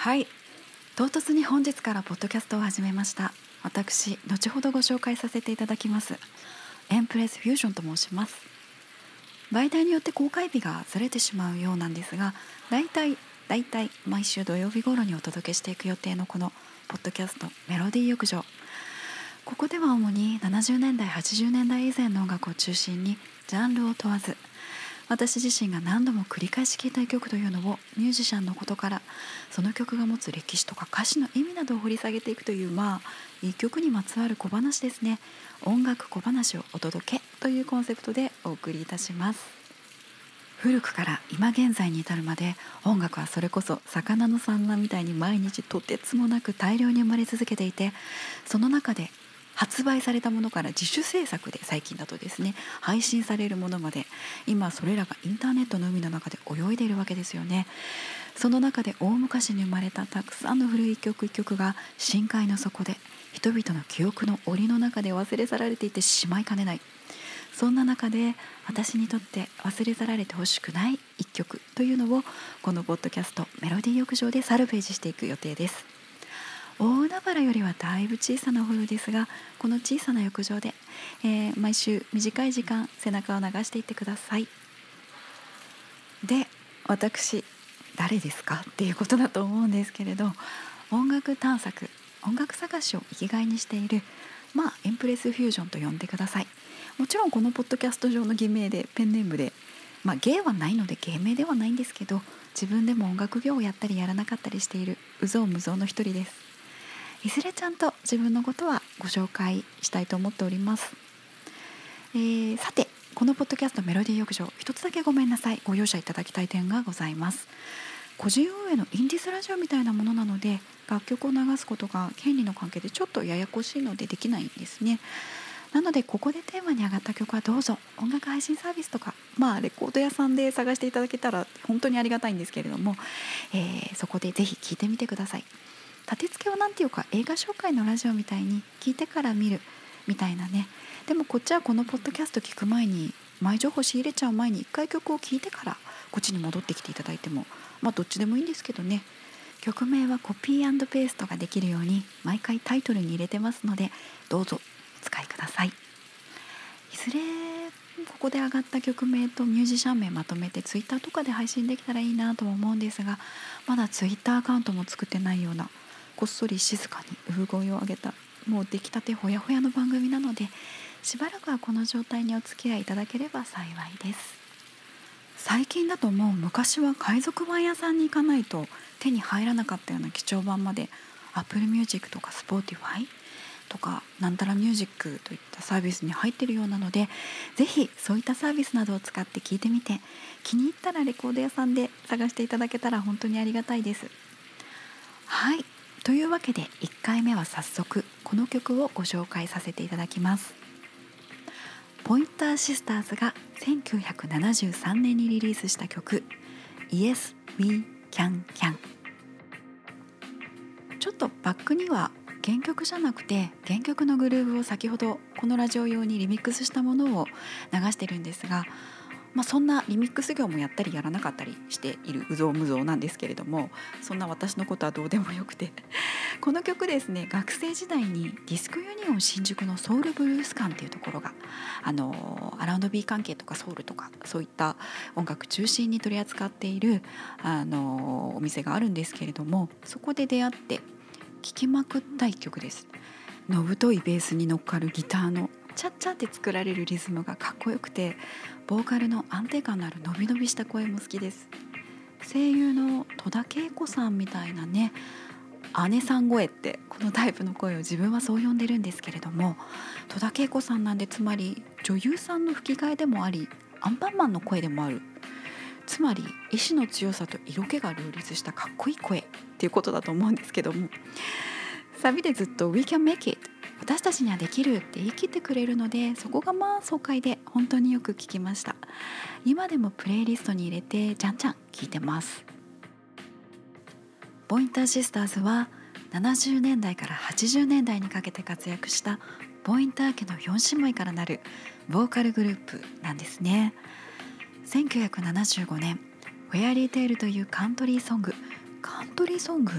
はい。唐突に本日からポッドキャストを始めました。私後ほどご紹介させていただきます。エンプレスフュージョンと申します。媒体によって公開日がずれてしまうようなんですがだいたいだいたい毎週土曜日頃にお届けしていく予定のこのポッドキャストメロディー浴場。ここでは主に70年代80年代以前の音楽を中心にジャンルを問わず私自身が何度も繰り返し聴いた曲というのをミュージシャンのことからその曲が持つ歴史とか歌詞の意味などを掘り下げていくというまあ一曲にまつわる小話ですね音楽小話をお届けというコンセプトでお送りいたします。古くから今現在に至るまで音楽はそれこそ魚の産卵みたいに毎日とてつもなく大量に生まれ続けていてその中で発売されたものから自主制作で最近だとですね配信されるものまで今それらがインターネットの海の中で泳いでいるわけですよね。その中で大昔に生まれたたくさんの古い曲一曲が深海の底で人々の記憶の檻の中で忘れ去られていてしまいかねない。そんな中で私にとって忘れ去られてほしくない一曲というのをこのポッドキャストメロディー浴場でサルベージしていく予定です。大海原よりはだいぶ小さなお風呂ですがこの小さな浴場で、えー、毎週短い時間背中を流していってください。で私誰ですか？っていうことだと思うんですけれど音楽探索音楽探しを生きがいにしているまあエンプレスフュージョンと呼んでください。もちろんこのポッドキャスト上の偽名でペンネームでまあ芸はないので芸名ではないんですけど自分でも音楽業をやったりやらなかったりしている有象無象の一人です。いずれちゃんと自分のことはご紹介したいと思っております、えー、さてこのポッドキャストメロディー浴場一つだけごめんなさい。ご容赦いただきたい点がございます。個人運営のインディスラジオみたいなものなので楽曲を流すことが権利の関係でちょっとややこしいのでできないんですね。なのでここでテーマに上がった曲はどうぞ。音楽配信サービスとかまあレコード屋さんで探していただけたら本当にありがたいんですけれども、えー、そこでぜひ聴いてみてください。立て付けは何ていうか映画紹介のラジオみたいに聞いてから見るみたいなね。でもこっちはこのポッドキャスト聞く前に前情報仕入れちゃう前に一回曲を聴いてからこっちに戻ってきていただいてもまあどっちでもいいんですけどね。曲名はコピーペーストができるように毎回タイトルに入れてますのでどうぞお使いください。いずれここで上がった曲名とミュージシャン名まとめて Twitter とかで配信できたらいいなとも思うんですがまだ Twitter アカウントも作ってないようなこっそり静かに産声を上げたもう出来たてほやほやの番組なのでしばらくはこの状態にお付き合いいただければ幸いです。最近だともう昔は海賊版屋さんに行かないと手に入らなかったような貴重版まで Apple Music とか Spotify とかなんたらミュージックといったサービスに入ってるようなので是非そういったサービスなどを使って聞いてみて気に入ったらレコード屋さんで探していただけたら本当にありがたいです。はい。というわけで1回目は早速この曲をご紹介させていただきます。ポインターシスターズが1973年にリリースした曲「Yes We Can Can」ちょっとバックには原曲じゃなくて原曲のグルーヴを先ほどこのラジオ用にリミックスしたものを流してるんですがまあ、そんなリミックス業もやったりやらなかったりしているうぞうむぞうなんですけれどもそんな私のことはどうでもよくて この曲ですね学生時代にディスクユニオン新宿のソウルブルース館っていうところがあのアラウンド B 関係とかソウルとかそういった音楽中心に取り扱っているあのお店があるんですけれどもそこで出会って聴きまくった一曲です。の太いベースに乗っかるギターのチャッチャって作られるリズムがかっこよくてボーカルの安定感のある伸び伸びした声も好きです。声優の戸田恵子さんみたいなね姉さん声ってこのタイプの声を自分はそう呼んでるんですけれども戸田恵子さんなんでつまり女優さんの吹き替えでもありアンパンマンの声でもある。つまり意志の強さと色気が両立したかっこいい声っていうことだと思うんですけどもサビでずっと「We can make it」私たちにはできるって言い切ってくれるのでそこがまあ爽快で本当によく聞きました。今でもプレイリストに入れてじゃんじゃん聞いてます。ポインターシスターズは70年代から80年代にかけて活躍したポインター家の4姉妹からなるボーカルグループなんですね。1975年「フェアリーテール」というカントリーソング。カントリーソング？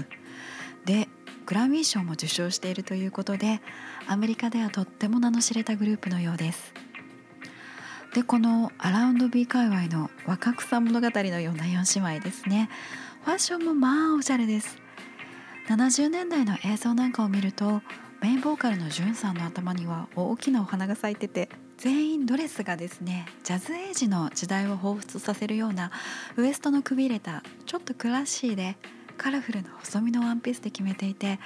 グラミー賞も受賞しているということでアメリカではとっても名の知れたグループのようです。でこのアラウンド B 界隈の若草物語のような4姉妹ですね。ファッションもまあおしゃれです。70年代の映像なんかを見るとメインボーカルのジュンさんの頭には大きなお花が咲いてて全員ドレスがですねジャズエイジの時代を彷彿させるようなウエストのくびれたちょっとクラッシーでカラフルな細身のワンピースで決めていて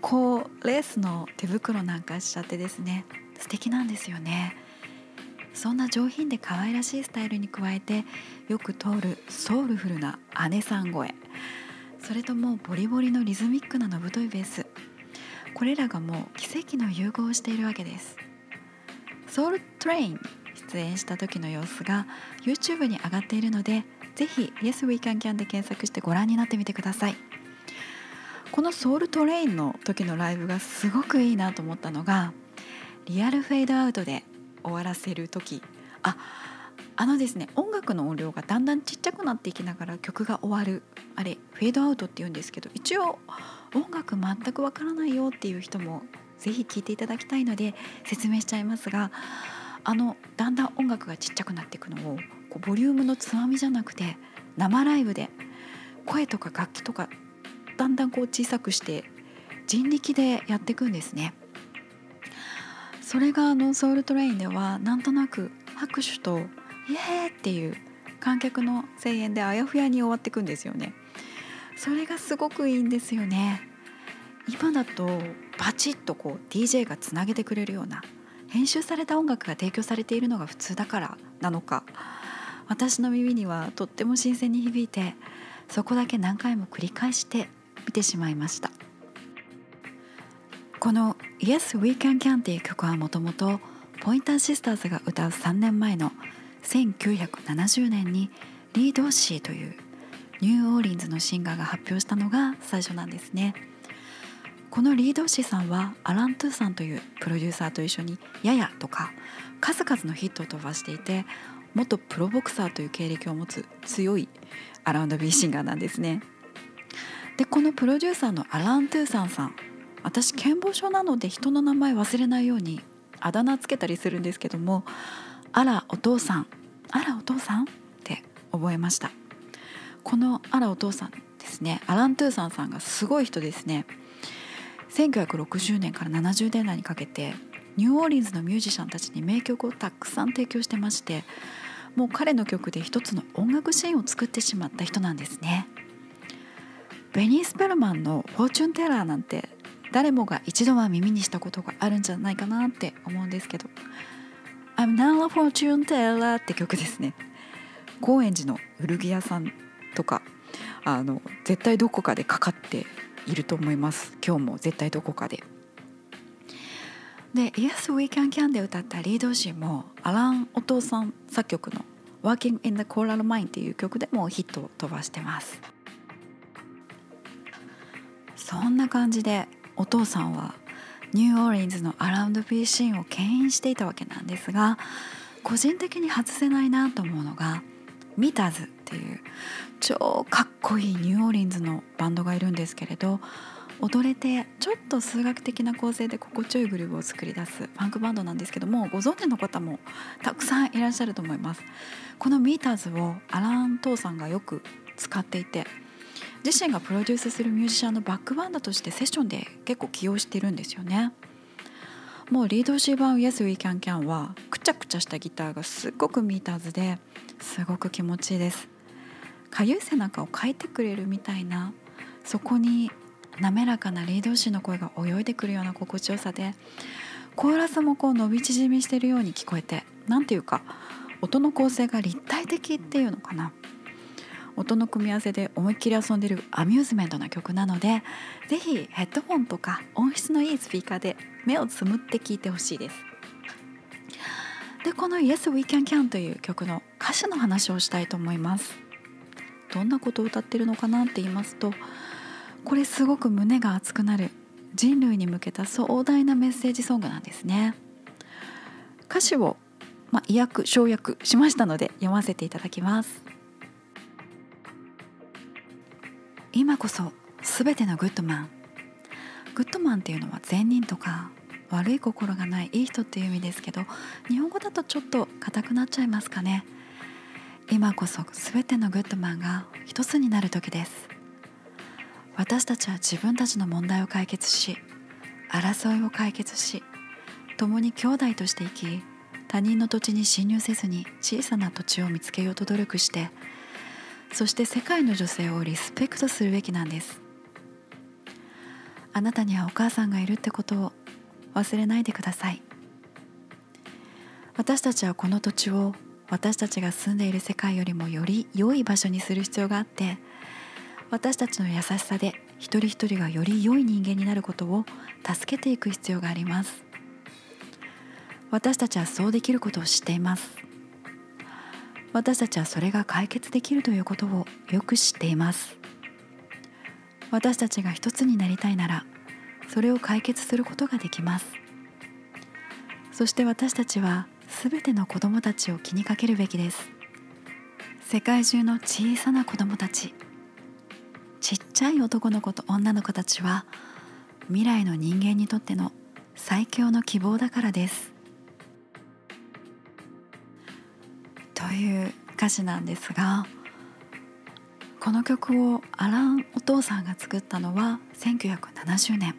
こうレースの手袋なんかしちゃってですね素敵なんですよね。そんな上品で可愛らしいスタイルに加えてよく通るソウルフルな姉さん声。それともボリボリのリズミックなのぶといベース。これらがもう奇跡の融合をしているわけです。ソウルトレイン出演した時の様子が YouTube に上がっているのでぜひ Yes We Can Can で検索してご覧になってみてください。このソウルトレインの時のライブがすごくいいなと思ったのがリアルフェードアウトで終わらせる時。ああのですね音楽の音量がだんだんちっちゃくなっていきながら曲が終わる。あれフェードアウトって言うんですけど一応音楽全くわからないよっていう人もぜひ聴いていただきたいので説明しちゃいますがあのだんだん音楽がちっちゃくなっていくのをこうボリュームのつまみじゃなくて生ライブで声とか楽器とかだんだんこう小さくして人力でやっていくんですね。それがあのソウルトレインではなんとなく拍手とイエーっていう観客の声援であやふやに終わっていくんですよねそれがすごくいいんですよね今だとバチッとこう DJ がつなげてくれるような編集された音楽が提供されているのが普通だからなのか。私の耳にはとっても新鮮に響いてそこだけ何回も繰り返して見てしまいました。この「Yes We Can Can」っていう曲はもともとポインターシスターズが歌う3年前の1970年にリー・ドーシーというニューオーリンズのシンガーが発表したのが最初なんですね。このリー・ドーシーさんはアラン・トゥーサンというプロデューサーと一緒に「Ya Ya」とか数々のヒットを飛ばしていて元プロボクサーという経歴を持つ強い R&Bシンガーなんですね。でこのプロデューサーのアラン・トゥーサンさん私健忘症なので人の名前忘れないようにあだ名つけたりするんですけどもあらお父さんあらお父さんって覚えました。このあらお父さんですねアラン・トゥーサンさんがすごい人ですね。1960年から70年代にかけてニューオーリンズのミュージシャンたちに名曲をたくさん提供してましてもう彼の曲で一つの音楽シーンを作ってしまった人なんですね。ベニー・スペルマンの「フォーチュンテラー」なんて誰もが一度は耳にしたことがあるんじゃないかなって思うんですけど「I'm now a fortune teller」って曲ですね。高円寺の古着屋さんとかあの絶対どこかでかかっていると思います今日も絶対どこかで。で「Yes We Can Can」で歌ったリードシーもアランお父さん作曲の「Working in the Coral Mine」っていう曲でもヒットを飛ばしてますそんな感じでお父さんはニューオーリンズのアラウンド B シーンを牽引していたわけなんですが個人的に外せないなと思うのがミターズっていう超かっこいいニューオーリンズのバンドがいるんですけれど踊れてちょっと数学的な構成で心地よいグルーヴを作り出すファンクバンドなんですけどもご存知の方もたくさんいらっしゃると思います。このミーターズをアラン・トーさんがよく使っていて自身がプロデュースするミュージシャンのバックバンドとしてセッションで結構起用してるんですよね。もうリードシー版 Yes We Can Can はくちゃくちゃしたギターがすっごくミーターズですごく気持ちいいです。かゆい背中をかいてくれるみたいなそこに滑らかなリードシーの声が泳いでくるような心地よさでコーラスもこう伸び縮みしてるように聞こえて何ていうか音の構成が立体的っていうのかな。音の組み合わせで思いっきり遊んでるアミューズメントな曲なので是非ヘッドホンとか音質のいいスピーカーで目をつむって聴いてほしいです。でこの「Yes We Can Can」という曲の歌詞の話をしたいと思います。どんなことを歌ってるのかなって言いますとこれすごく胸が熱くなる人類に向けた壮大なメッセージソングなんですね。歌詞を、まあ、意訳省略しましたので読ませていただきます。今こそ全てのグッドマン。グッドマンっていうのは善人とか悪い心がないいい人っていう意味ですけど日本語だとちょっと硬くなっちゃいますかね。今こそ全てのグッドマンが一つになる時です。私たちは自分たちの問題を解決し争いを解決し共に兄弟として生き他人の土地に侵入せずに小さな土地を見つけようと努力してそして世界の女性をリスペクトするべきなんです。あなたにはお母さんがいるってことを忘れないでください。私たちはこの土地を私たちが住んでいる世界よりもより良い場所にする必要があって私たちの優しさで一人一人がより良い人間になることを助けていく必要があります。私たちはそうできることを知っています。私たちはそれが解決できるということをよく知っています。私たちが一つになりたいならそれを解決することができます。そして私たちは全ての子供たちを気にかけるべきです。世界中の小さな子供たちちっちゃい男の子と女の子たちは未来の人間にとっての最強の希望だからです。いう歌詞なんですがこの曲をアランお父さんが作ったのは1970年。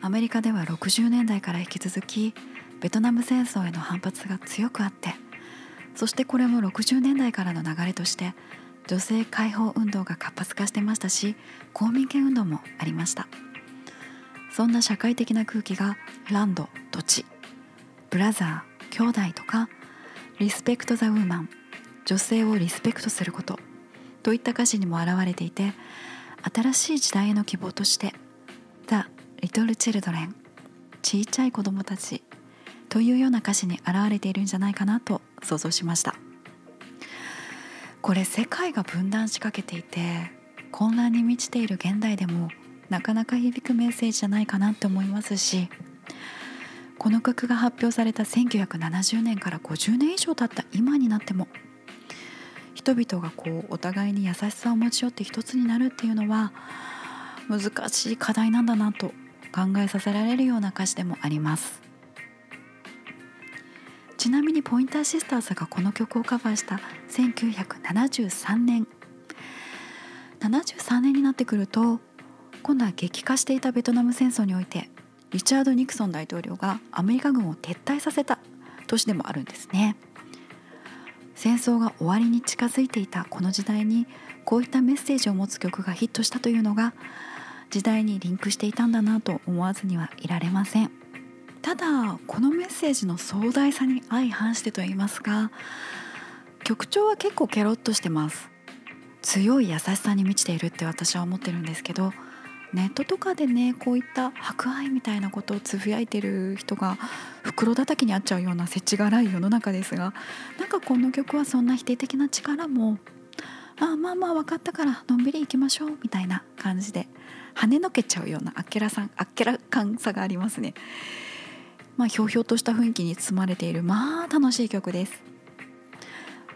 アメリカでは60年代から引き続きベトナム戦争への反発が強くあってそしてこれも60年代からの流れとして女性解放運動が活発化してましたし公民権運動もありました。そんな社会的な空気がランド土地ブラザー兄弟とかリスペクト・ザ・ウーマン。女性をリスペクトすること。といった歌詞にも表れていて新しい時代への希望として「The リトル・チルドレンちいちゃい子供たちというような歌詞に表れているんじゃないかなと想像しました。これ世界が分断しかけていて混乱に満ちている現代でもなかなか響くメッセージじゃないかなって思いますしこの曲が発表された1970年から50年以上経った今になっても人々がこうお互いに優しさを持ち寄って一つになるっていうのは難しい課題なんだなと考えさせられるような歌詞でもあります。ちなみにポインターシスターズがこの曲をカバーした1973年。73年になってくると今度は激化していたベトナム戦争においてリチャード・ニクソン大統領がアメリカ軍を撤退させた年でもあるんですね。戦争が終わりに近づいていたこの時代にこういったメッセージを持つ曲がヒットしたというのが時代にリンクしていたんだなと思わずにはいられません。ただこのメッセージの壮大さに相反してと言いますか曲調は結構ケロッとしてます。強い優しさに満ちているって私は思ってるんですけどネットとかでねこういった博愛みたいなことをつぶやいてる人が袋叩きにあっちゃうような世知辛い世の中ですがなんかこの曲はそんな否定的な力もあまあまあ分かったからのんびり行きましょうみたいな感じで跳ねのけちゃうようなあっけらさんあっけらかんさがありますね。まあひょうひょうとした雰囲気に包まれているまあ楽しい曲です。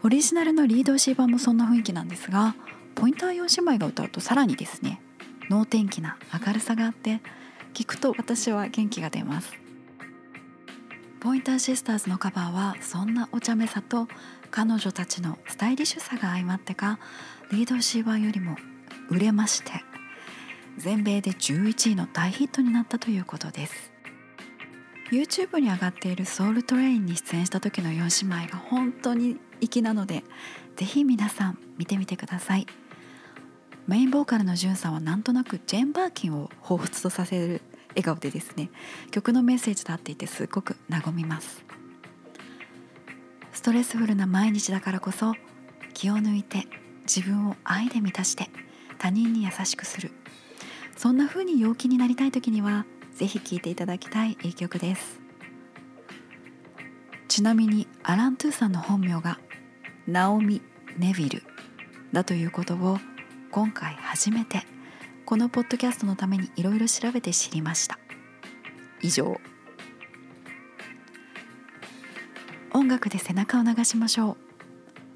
オリジナルのリード C 版もそんな雰囲気なんですがポインター4姉妹が歌うとさらにですね能天気な明るさがあって聞くと私は元気が出ます。ポインターシスターズのカバーはそんなお茶目さと彼女たちのスタイリッシュさが相まってかリード C 版よりも売れまして全米で11位の大ヒットになったということです。YouTube に上がっているソウルトレインに出演した時の4姉妹が本当に粋なのでぜひ皆さん見てみてください。メインボーカルのジュンさんはなんとなくジェン・バーキンを彷彿とさせる笑顔でですね曲のメッセージと合っていてすごく和みます。ストレスフルな毎日だからこそ気を抜いて自分を愛で満たして他人に優しくする。そんな風に陽気になりたい時にはぜひ聴いていただきたいいい曲です。ちなみにアラン・トゥーさんの本名がナオミ・ネビルだということを今回初めてこのポッドキャストのためにいろいろ調べて知りました。以上。音楽で背中を流しましょう。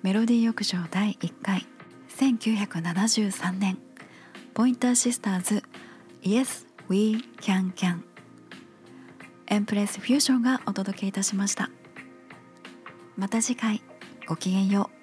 メロディー浴場第1回。1973年。ポインターシスターズ。Yes We Can Can エンプレスフュージョンがお届けいたしました。また次回。ごきげんよう。